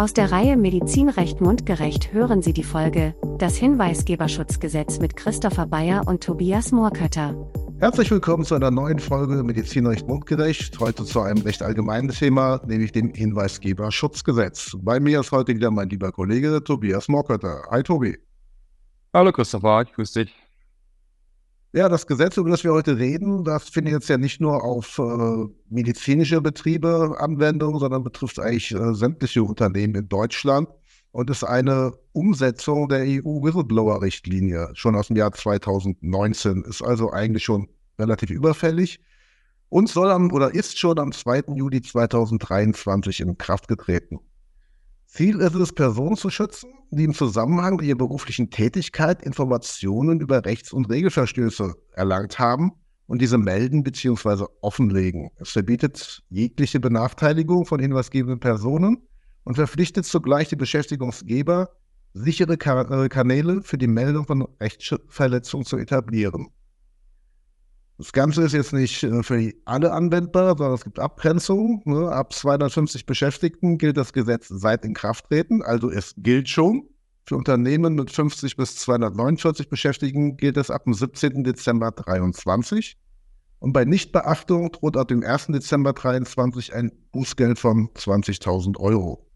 Aus der Reihe Medizinrecht mundgerecht hören Sie die Folge Das Hinweisgeberschutzgesetz mit Christopher Bayer und Tobias Moorkötter. Herzlich willkommen zu einer neuen Folge Medizinrecht mundgerecht. Heute zu einem recht allgemeinen Thema, nämlich dem Hinweisgeberschutzgesetz. Bei mir ist heute wieder mein lieber Kollege Tobias Moorkötter. Hi Tobi. Hallo Christopher, ich grüße dich. Ja, das Gesetz, über das wir heute reden, das findet jetzt ja nicht nur auf äh, medizinische Betriebe Anwendung, sondern betrifft eigentlich äh, sämtliche Unternehmen in Deutschland und ist eine Umsetzung der EU-Whistleblower-Richtlinie schon aus dem Jahr 2019, ist also eigentlich schon relativ überfällig und soll am oder ist schon am 2. Juli 2023 in Kraft getreten. Ziel ist es, Personen zu schützen, die im Zusammenhang mit ihrer beruflichen Tätigkeit Informationen über Rechts- und Regelverstöße erlangt haben und diese melden bzw. offenlegen. Es verbietet jegliche Benachteiligung von hinweisgebenden Personen und verpflichtet zugleich die Beschäftigungsgeber, sichere äh, Kanäle für die Meldung von Rechtsverletzungen zu etablieren. Das Ganze ist jetzt nicht äh, für alle anwendbar, sondern es gibt Abgrenzungen. Ne? Ab 250 Beschäftigten gilt das Gesetz seit Inkrafttreten, also es gilt schon. Für Unternehmen mit 50 bis 249 Beschäftigten gilt es ab dem 17. Dezember 2023. Und bei Nichtbeachtung droht ab dem 1. Dezember 2023 ein Bußgeld von 20.000 Euro.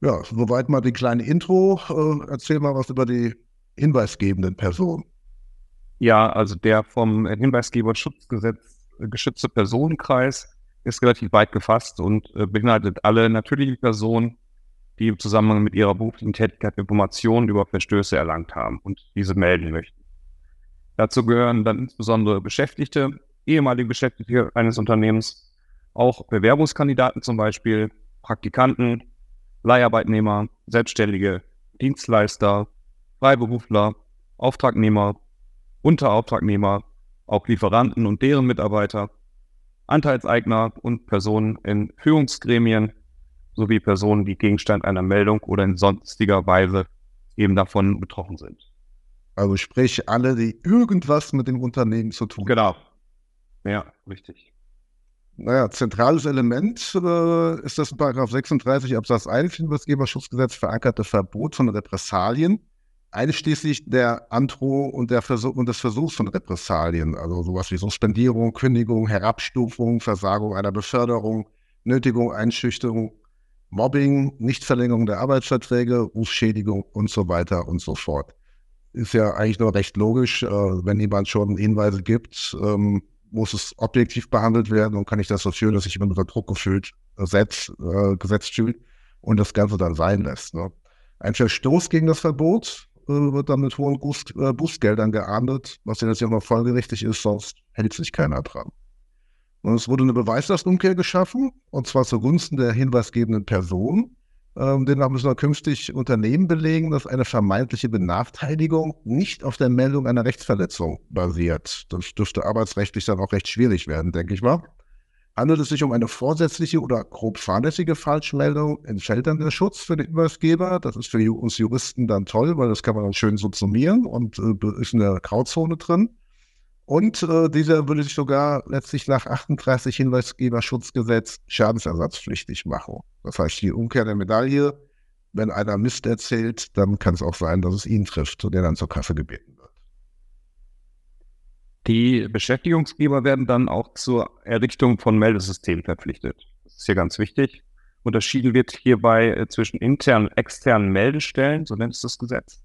Ja, soweit mal die kleine Intro. Äh, erzähl mal was über die hinweisgebenden Personen. Ja, also der vom Hinweisgeberschutzgesetz geschützte Personenkreis ist relativ weit gefasst und äh, beinhaltet alle natürlichen Personen, die im Zusammenhang mit ihrer beruflichen Tätigkeit Informationen über Verstöße erlangt haben und diese melden möchten. Dazu gehören dann insbesondere Beschäftigte, ehemalige Beschäftigte eines Unternehmens, auch Bewerbungskandidaten zum Beispiel, Praktikanten, Leiharbeitnehmer, Selbstständige, Dienstleister, Freiberufler, Auftragnehmer, Unterauftragnehmer, auch Lieferanten und deren Mitarbeiter, Anteilseigner und Personen in Führungsgremien sowie Personen, die Gegenstand einer Meldung oder in sonstiger Weise eben davon betroffen sind. Also sprich alle, die irgendwas mit dem Unternehmen zu tun haben. Genau. Ja, richtig. Naja, zentrales Element äh, ist das in 36 Absatz 1 Hinweisgeberschutzgesetz verankerte Verbot von Repressalien einschließlich der Androh und, der Versuch, und des Versuchs von Repressalien, also sowas wie Suspendierung, Kündigung, Herabstufung, Versagung einer Beförderung, Nötigung, Einschüchterung, Mobbing, Nichtverlängerung der Arbeitsverträge, Rufschädigung und so weiter und so fort. Ist ja eigentlich nur recht logisch, äh, wenn jemand schon Hinweise gibt, ähm, muss es objektiv behandelt werden und kann ich das so führen, dass sich jemand unter Druck gefühlt, gesetzt, äh, gesetzt fühlt und das Ganze dann sein lässt. Ne? Ein Verstoß gegen das Verbot äh, wird dann mit hohen äh, Bußgeldern geahndet, was ja jetzt ja immer folgerichtig ist, sonst hält sich keiner dran. Und es wurde eine Beweislastumkehr geschaffen, und zwar zugunsten der hinweisgebenden Person. Ähm, demnach müssen wir künftig Unternehmen belegen, dass eine vermeintliche Benachteiligung nicht auf der Meldung einer Rechtsverletzung basiert. Das dürfte arbeitsrechtlich dann auch recht schwierig werden, denke ich mal. Handelt es sich um eine vorsätzliche oder grob fahrlässige Falschmeldung, entfällt dann der Schutz für den Hinweisgeber. Das ist für uns Juristen dann toll, weil das kann man dann schön subsumieren und äh, ist in der Grauzone drin. Und äh, dieser würde sich sogar letztlich nach 38 Hinweisgeberschutzgesetz schadensersatzpflichtig machen. Das heißt, die Umkehr der Medaille, wenn einer Mist erzählt, dann kann es auch sein, dass es ihn trifft und er dann zur Kasse gebeten wird. Die Beschäftigungsgeber werden dann auch zur Errichtung von Meldesystemen verpflichtet. Das ist hier ganz wichtig. Unterschieden wird hierbei äh, zwischen internen und externen Meldestellen, so nennt es das Gesetz.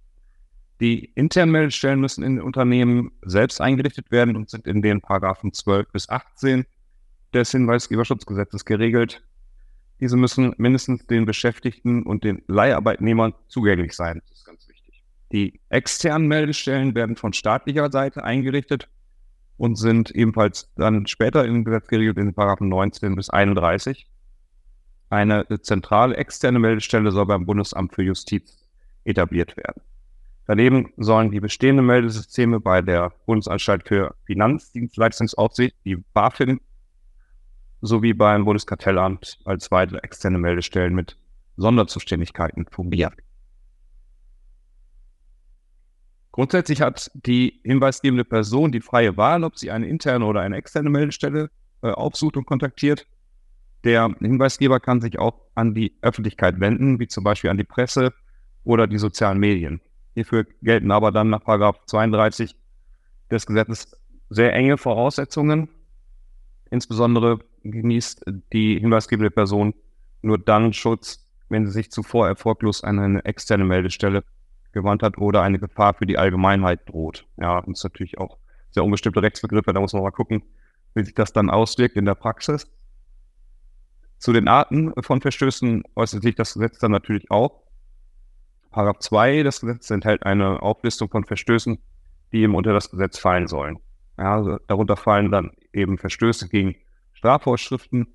Die internen Meldestellen müssen in den Unternehmen selbst eingerichtet werden und sind in den Paragraphen 12 bis 18 des Hinweisgeberschutzgesetzes geregelt. Diese müssen mindestens den Beschäftigten und den Leiharbeitnehmern zugänglich sein. Das ist ganz wichtig. Die externen Meldestellen werden von staatlicher Seite eingerichtet und sind ebenfalls dann später im Gesetz geregelt in Paragraphen 19 bis 31. Eine zentrale externe Meldestelle soll beim Bundesamt für Justiz etabliert werden. Daneben sollen die bestehenden Meldesysteme bei der Bundesanstalt für Finanzdienstleistungsaufsicht, die BaFin, sowie beim Bundeskartellamt als weitere externe Meldestellen mit Sonderzuständigkeiten fungieren. Grundsätzlich hat die hinweisgebende Person die freie Wahl, ob sie eine interne oder eine externe Meldestelle äh, aufsucht und kontaktiert. Der Hinweisgeber kann sich auch an die Öffentlichkeit wenden, wie zum Beispiel an die Presse oder die sozialen Medien. Hierfür gelten aber dann nach 32 des Gesetzes sehr enge Voraussetzungen. Insbesondere genießt die hinweisgebende Person nur dann Schutz, wenn sie sich zuvor erfolglos an eine externe Meldestelle gewandt hat oder eine Gefahr für die Allgemeinheit droht. Ja, das ist natürlich auch sehr unbestimmte Rechtsbegriffe, da muss man mal gucken, wie sich das dann auswirkt in der Praxis. Zu den Arten von Verstößen äußert sich das Gesetz dann natürlich auch. Paragraph 2 des Gesetzes enthält eine Auflistung von Verstößen, die eben unter das Gesetz fallen sollen. Ja, also darunter fallen dann eben Verstöße gegen Strafvorschriften,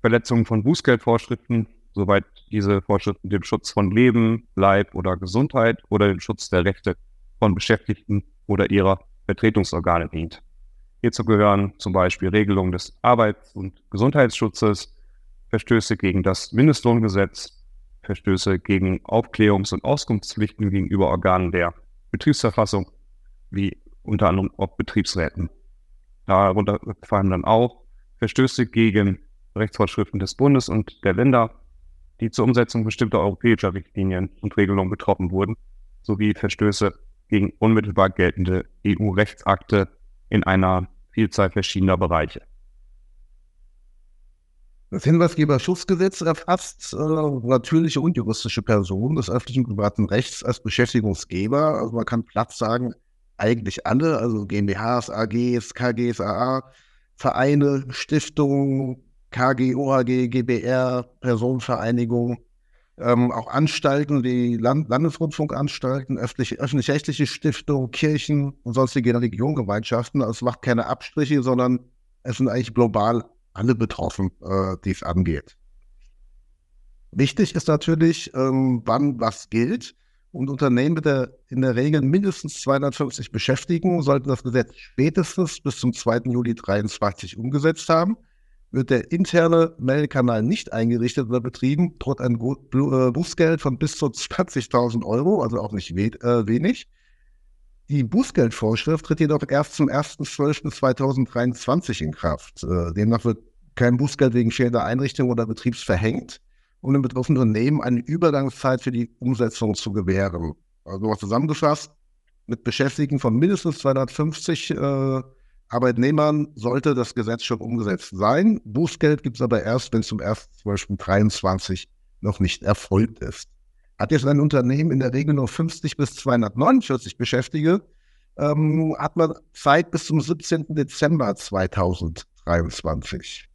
Verletzungen von Bußgeldvorschriften, soweit diese Vorschriften dem Schutz von Leben, Leib oder Gesundheit oder dem Schutz der Rechte von Beschäftigten oder ihrer Vertretungsorgane dient. Hierzu gehören zum Beispiel Regelungen des Arbeits- und Gesundheitsschutzes, Verstöße gegen das Mindestlohngesetz, Verstöße gegen Aufklärungs- und Auskunftspflichten gegenüber Organen der Betriebsverfassung, wie unter anderem auch Betriebsräten. Darunter fallen dann auch Verstöße gegen Rechtsvorschriften des Bundes und der Länder, die zur Umsetzung bestimmter europäischer Richtlinien und Regelungen betroffen wurden, sowie Verstöße gegen unmittelbar geltende EU-Rechtsakte in einer Vielzahl verschiedener Bereiche. Das Hinweisgeberschutzgesetz erfasst äh, natürliche und juristische Personen des öffentlichen und privaten Rechts als Beschäftigungsgeber. Also man kann platt sagen, eigentlich alle, also GmbHs, AGs, KGs, AA, Vereine, Stiftungen, KG, OHG, GBR, Personenvereinigungen, ähm, auch Anstalten wie Land Landesrundfunkanstalten, öffentlich-rechtliche Stiftungen, Kirchen und sonstige Religiongemeinschaften. Also es macht keine Abstriche, sondern es sind eigentlich global alle betroffen, äh, die es angeht. Wichtig ist natürlich, ähm, wann was gilt. Und Unternehmen mit der in der Regel mindestens 250 Beschäftigten sollten das Gesetz spätestens bis zum 2. Juli 2023 umgesetzt haben. Wird der interne Meldekanal nicht eingerichtet oder betrieben, droht ein äh, Bußgeld von bis zu 20.000 Euro, also auch nicht we äh, wenig. Die Bußgeldvorschrift tritt jedoch erst zum 1.12.2023 in Kraft. Äh, demnach wird kein Bußgeld wegen fehlender Einrichtung oder Betriebs verhängt, um dem betroffenen Unternehmen eine Übergangszeit für die Umsetzung zu gewähren. Also zusammengefasst, mit Beschäftigten von mindestens 250 äh, Arbeitnehmern sollte das Gesetz schon umgesetzt sein. Bußgeld gibt es aber erst, wenn es zum 1.12.23 noch nicht erfolgt ist. Hat jetzt ein Unternehmen in der Regel nur 50 bis 249 Beschäftigte, ähm, hat man Zeit bis zum 17. Dezember 2023.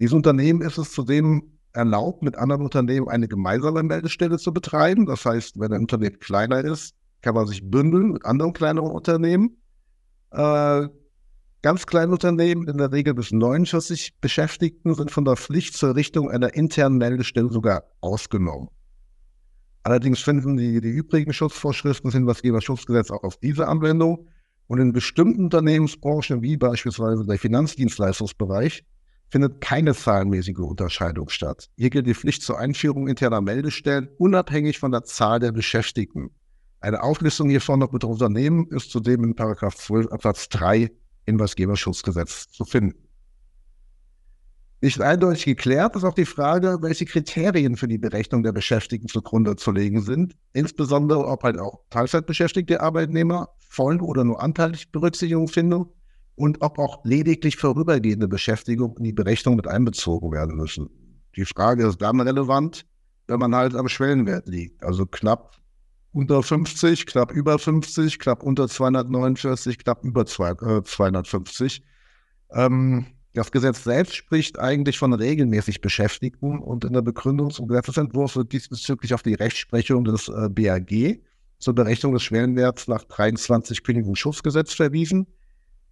Diesem Unternehmen ist es zudem erlaubt, mit anderen Unternehmen eine gemeinsame Meldestelle zu betreiben. Das heißt, wenn ein Unternehmen kleiner ist, kann man sich bündeln mit anderen kleineren Unternehmen. Äh, ganz kleine Unternehmen, in der Regel bis 49 Beschäftigten, sind von der Pflicht zur Richtung einer internen Meldestelle sogar ausgenommen. Allerdings finden die, die übrigen Schutzvorschriften des Hinweisgeberschutzgesetzes auch auf diese Anwendung. Und in bestimmten Unternehmensbranchen, wie beispielsweise der Finanzdienstleistungsbereich, findet keine zahlenmäßige Unterscheidung statt. Hier gilt die Pflicht zur Einführung interner Meldestellen unabhängig von der Zahl der Beschäftigten. Eine Auflistung hiervon noch mit Unternehmen ist zudem in 12 Absatz 3 Hinweisgeberschutzgesetz zu finden. Nicht eindeutig geklärt ist auch die Frage, welche Kriterien für die Berechnung der Beschäftigten zugrunde zu legen sind, insbesondere ob halt auch Teilzeitbeschäftigte Arbeitnehmer voll oder nur anteilig Berücksichtigung finden und ob auch lediglich vorübergehende Beschäftigung in die Berechnung mit einbezogen werden müssen. Die Frage ist dann relevant, wenn man halt am Schwellenwert liegt, also knapp unter 50, knapp über 50, knapp unter 249, knapp über 250. Äh, ähm, das Gesetz selbst spricht eigentlich von regelmäßig Beschäftigten und in der Begründung zum Gesetzentwurf wird diesbezüglich auf die Rechtsprechung des äh, BAG zur Berechnung des Schwellenwerts nach 23 Kündigungsschutzgesetz verwiesen.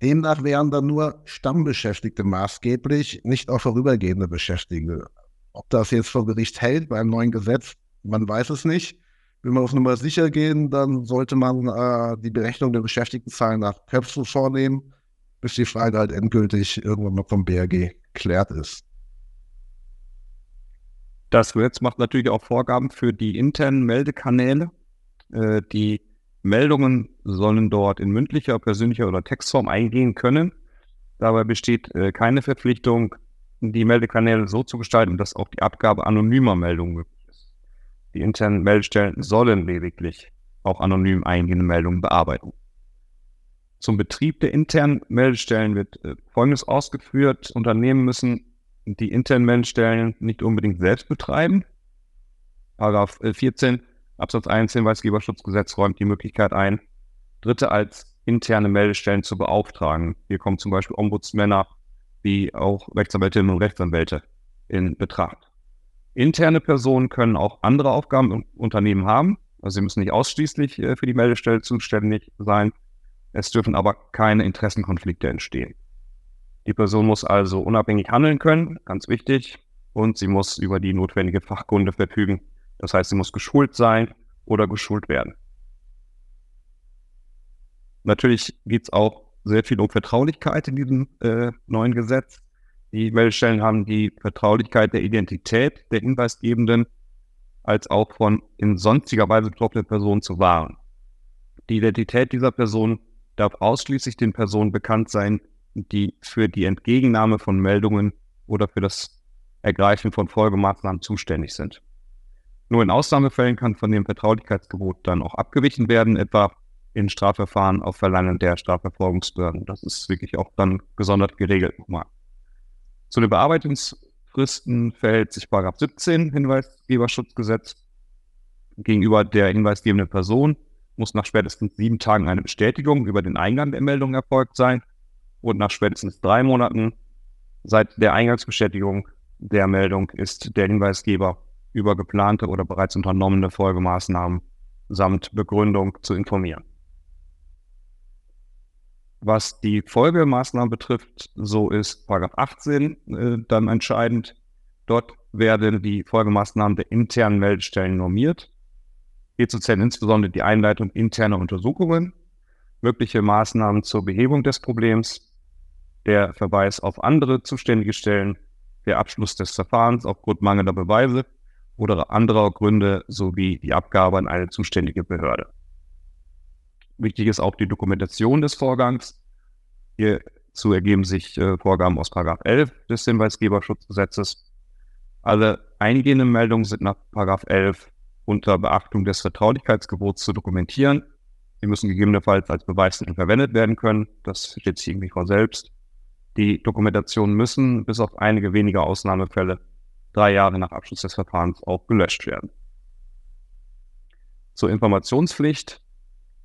Demnach wären dann nur Stammbeschäftigte maßgeblich, nicht auch vorübergehende Beschäftigte. Ob das jetzt vor Gericht hält beim neuen Gesetz, man weiß es nicht. Wenn wir auf Nummer sicher gehen, dann sollte man äh, die Berechnung der Beschäftigtenzahlen nach Köpfen vornehmen, bis die Frage halt endgültig irgendwann mal vom BRG geklärt ist. Das Gesetz macht natürlich auch Vorgaben für die internen Meldekanäle, äh, die Meldungen sollen dort in mündlicher, persönlicher oder Textform eingehen können. Dabei besteht äh, keine Verpflichtung, die Meldekanäle so zu gestalten, dass auch die Abgabe anonymer Meldungen. Die internen Meldestellen sollen lediglich auch anonym eingehende Meldungen bearbeiten. Zum Betrieb der internen Meldestellen wird äh, Folgendes ausgeführt. Unternehmen müssen die internen Meldestellen nicht unbedingt selbst betreiben. Paragraph 14 äh, Absatz 1 Hinweisgeberschutzgesetz räumt die Möglichkeit ein, Dritte als interne Meldestellen zu beauftragen. Hier kommen zum Beispiel Ombudsmänner wie auch Rechtsanwältinnen und Rechtsanwälte in Betracht. Interne Personen können auch andere Aufgaben im Unternehmen haben. Also sie müssen nicht ausschließlich äh, für die Meldestelle zuständig sein. Es dürfen aber keine Interessenkonflikte entstehen. Die Person muss also unabhängig handeln können, ganz wichtig, und sie muss über die notwendige Fachkunde verfügen. Das heißt, sie muss geschult sein oder geschult werden. Natürlich geht es auch sehr viel um Vertraulichkeit in diesem äh, neuen Gesetz. Die Meldestellen haben die Vertraulichkeit der Identität der Hinweisgebenden als auch von in sonstiger Weise betroffenen Personen zu wahren. Die Identität dieser Person darf ausschließlich den Personen bekannt sein, die für die Entgegennahme von Meldungen oder für das Ergreifen von Folgemaßnahmen zuständig sind. Nur in Ausnahmefällen kann von dem Vertraulichkeitsgebot dann auch abgewichen werden, etwa in Strafverfahren auf Verlangen der Strafverfolgungsbehörden. Das ist wirklich auch dann gesondert geregelt nochmal. Zu den Bearbeitungsfristen verhält sich Paragraph 17 Hinweisgeberschutzgesetz. Gegenüber der hinweisgebenden Person muss nach spätestens sieben Tagen eine Bestätigung über den Eingang der Meldung erfolgt sein und nach spätestens drei Monaten seit der Eingangsbestätigung der Meldung ist der Hinweisgeber über geplante oder bereits unternommene Folgemaßnahmen samt Begründung zu informieren. Was die Folgemaßnahmen betrifft, so ist Paragraph 18 äh, dann entscheidend. Dort werden die Folgemaßnahmen der internen Meldestellen normiert. Hierzu zählen insbesondere die Einleitung interner Untersuchungen, mögliche Maßnahmen zur Behebung des Problems, der Verweis auf andere zuständige Stellen, der Abschluss des Verfahrens aufgrund mangelnder Beweise oder anderer Gründe sowie die Abgabe an eine zuständige Behörde. Wichtig ist auch die Dokumentation des Vorgangs. Hierzu ergeben sich äh, Vorgaben aus 11 des Hinweisgeberschutzgesetzes. Alle eingehenden Meldungen sind nach 11 unter Beachtung des Vertraulichkeitsgebots zu dokumentieren. Sie müssen gegebenenfalls als Beweismittel verwendet werden können. Das steht sich irgendwie vor selbst. Die Dokumentationen müssen bis auf einige wenige Ausnahmefälle drei Jahre nach Abschluss des Verfahrens auch gelöscht werden. Zur Informationspflicht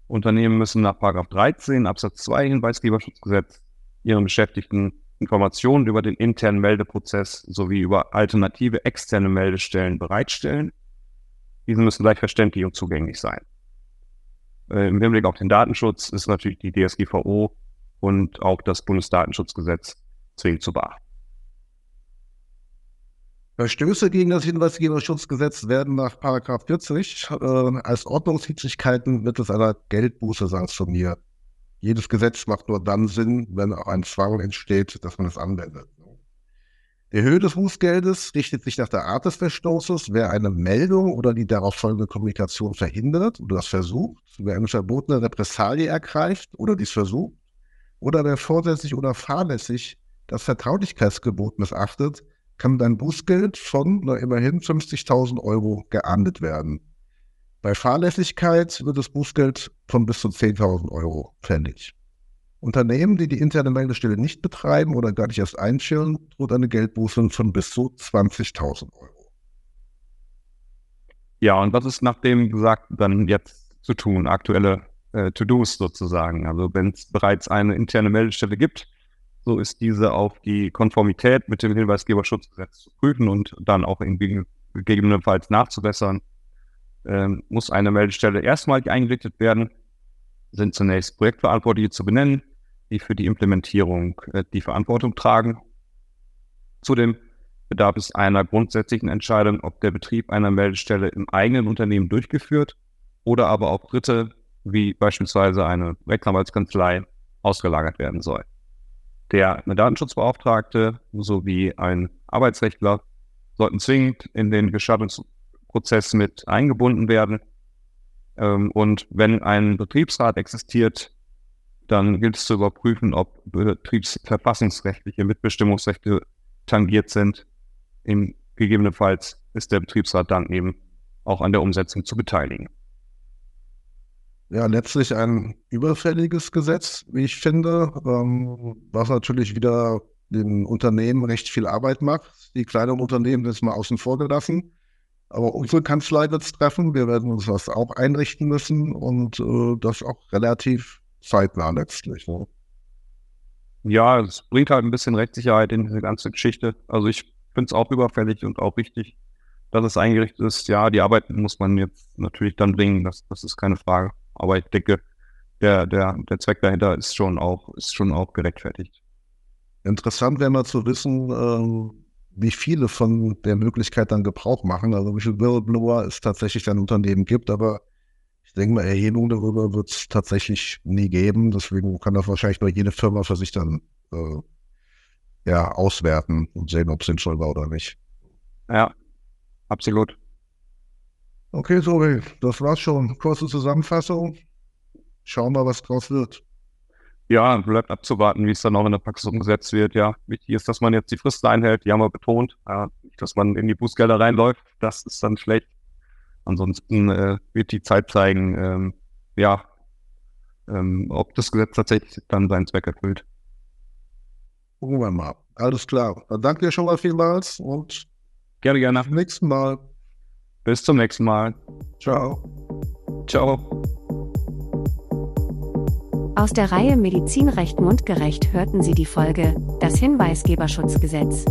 Unternehmen müssen nach 13 Absatz 2 Hinweisgeberschutzgesetz ihren Beschäftigten Informationen über den internen Meldeprozess sowie über alternative externe Meldestellen bereitstellen. Diese müssen gleich verständlich und zugänglich sein. Äh, Im Hinblick auf den Datenschutz ist natürlich die DSGVO und auch das Bundesdatenschutzgesetz zwingend zu beachten. Verstöße gegen das Hinweisgeberschutzgesetz werden nach 40 äh, als Ordnungswidrigkeiten mittels einer Geldbuße sanktioniert. Jedes Gesetz macht nur dann Sinn, wenn auch ein Zwang entsteht, dass man es anwendet. Die Höhe des Bußgeldes richtet sich nach der Art des Verstoßes. Wer eine Meldung oder die darauf folgende Kommunikation verhindert oder das versucht, wer eine verbotene Repressalie ergreift oder dies versucht, oder wer vorsätzlich oder fahrlässig das Vertraulichkeitsgebot missachtet, kann dein Bußgeld von na, immerhin 50.000 Euro geahndet werden. Bei Fahrlässigkeit wird das Bußgeld von bis zu 10.000 Euro fällig. Unternehmen, die die interne Meldestelle nicht betreiben oder gar nicht erst einstellen, droht eine Geldbuße von bis zu 20.000 Euro. Ja, und was ist nach dem gesagt dann jetzt zu tun? Aktuelle äh, To-Dos sozusagen. Also wenn es bereits eine interne Meldestelle gibt, so ist diese auf die Konformität mit dem Hinweisgeberschutzgesetz zu prüfen und dann auch gegebenenfalls nachzubessern. Ähm, muss eine Meldestelle erstmalig eingerichtet werden, sind zunächst Projektverantwortliche zu benennen, die für die Implementierung äh, die Verantwortung tragen. Zudem bedarf es einer grundsätzlichen Entscheidung, ob der Betrieb einer Meldestelle im eigenen Unternehmen durchgeführt oder aber auf Dritte, wie beispielsweise eine Rechtsanwaltskanzlei, ausgelagert werden soll der Datenschutzbeauftragte sowie ein Arbeitsrechtler sollten zwingend in den Gestattungsprozess mit eingebunden werden. Ähm, und wenn ein Betriebsrat existiert, dann gilt es zu überprüfen, ob betriebsverfassungsrechtliche Mitbestimmungsrechte tangiert sind. Im, gegebenenfalls ist der Betriebsrat dann eben auch an der Umsetzung zu beteiligen. Ja, letztlich ein überfälliges Gesetz, wie ich finde, ähm, was natürlich wieder den Unternehmen recht viel Arbeit macht. Die kleineren Unternehmen sind mal außen vor gelassen. Aber unsere Kanzlei wird es treffen. Wir werden uns das auch einrichten müssen und äh, das auch relativ zeitnah letztlich. Ne? Ja, es bringt halt ein bisschen Rechtssicherheit in diese ganze Geschichte. Also ich finde es auch überfällig und auch richtig, dass es eingerichtet ist. Ja, die Arbeit muss man jetzt natürlich dann bringen, das, das ist keine Frage. Aber ich denke, der, der, der Zweck dahinter ist schon auch, ist schon auch gerechtfertigt. Interessant wäre mal zu wissen, äh, wie viele von der Möglichkeit dann Gebrauch machen, also wie viele Whistleblower es tatsächlich ein Unternehmen gibt, aber ich denke mal, Erhebung darüber wird es tatsächlich nie geben. Deswegen kann das wahrscheinlich nur jede Firma für sich dann äh, ja, auswerten und sehen, ob es sinnvoll war oder nicht. Ja, absolut. Okay, so, das war's schon. Kurze Zusammenfassung. Schauen wir, was draus wird. Ja, bleibt abzuwarten, wie es dann auch in der Praxis umgesetzt wird. Ja, wichtig ist, dass man jetzt die Fristen einhält. Die haben wir betont. Ja, nicht, dass man in die Bußgelder reinläuft. Das ist dann schlecht. Ansonsten äh, wird die Zeit zeigen, ähm, ja, ähm, ob das Gesetz tatsächlich dann seinen Zweck erfüllt. Gucken wir mal. Alles klar. Dann danke dir schon mal vielmals und gerne, gerne. Bis zum nächsten Mal. Bis zum nächsten Mal. Ciao. Ciao. Aus der Reihe Medizinrecht mundgerecht hörten Sie die Folge Das Hinweisgeberschutzgesetz.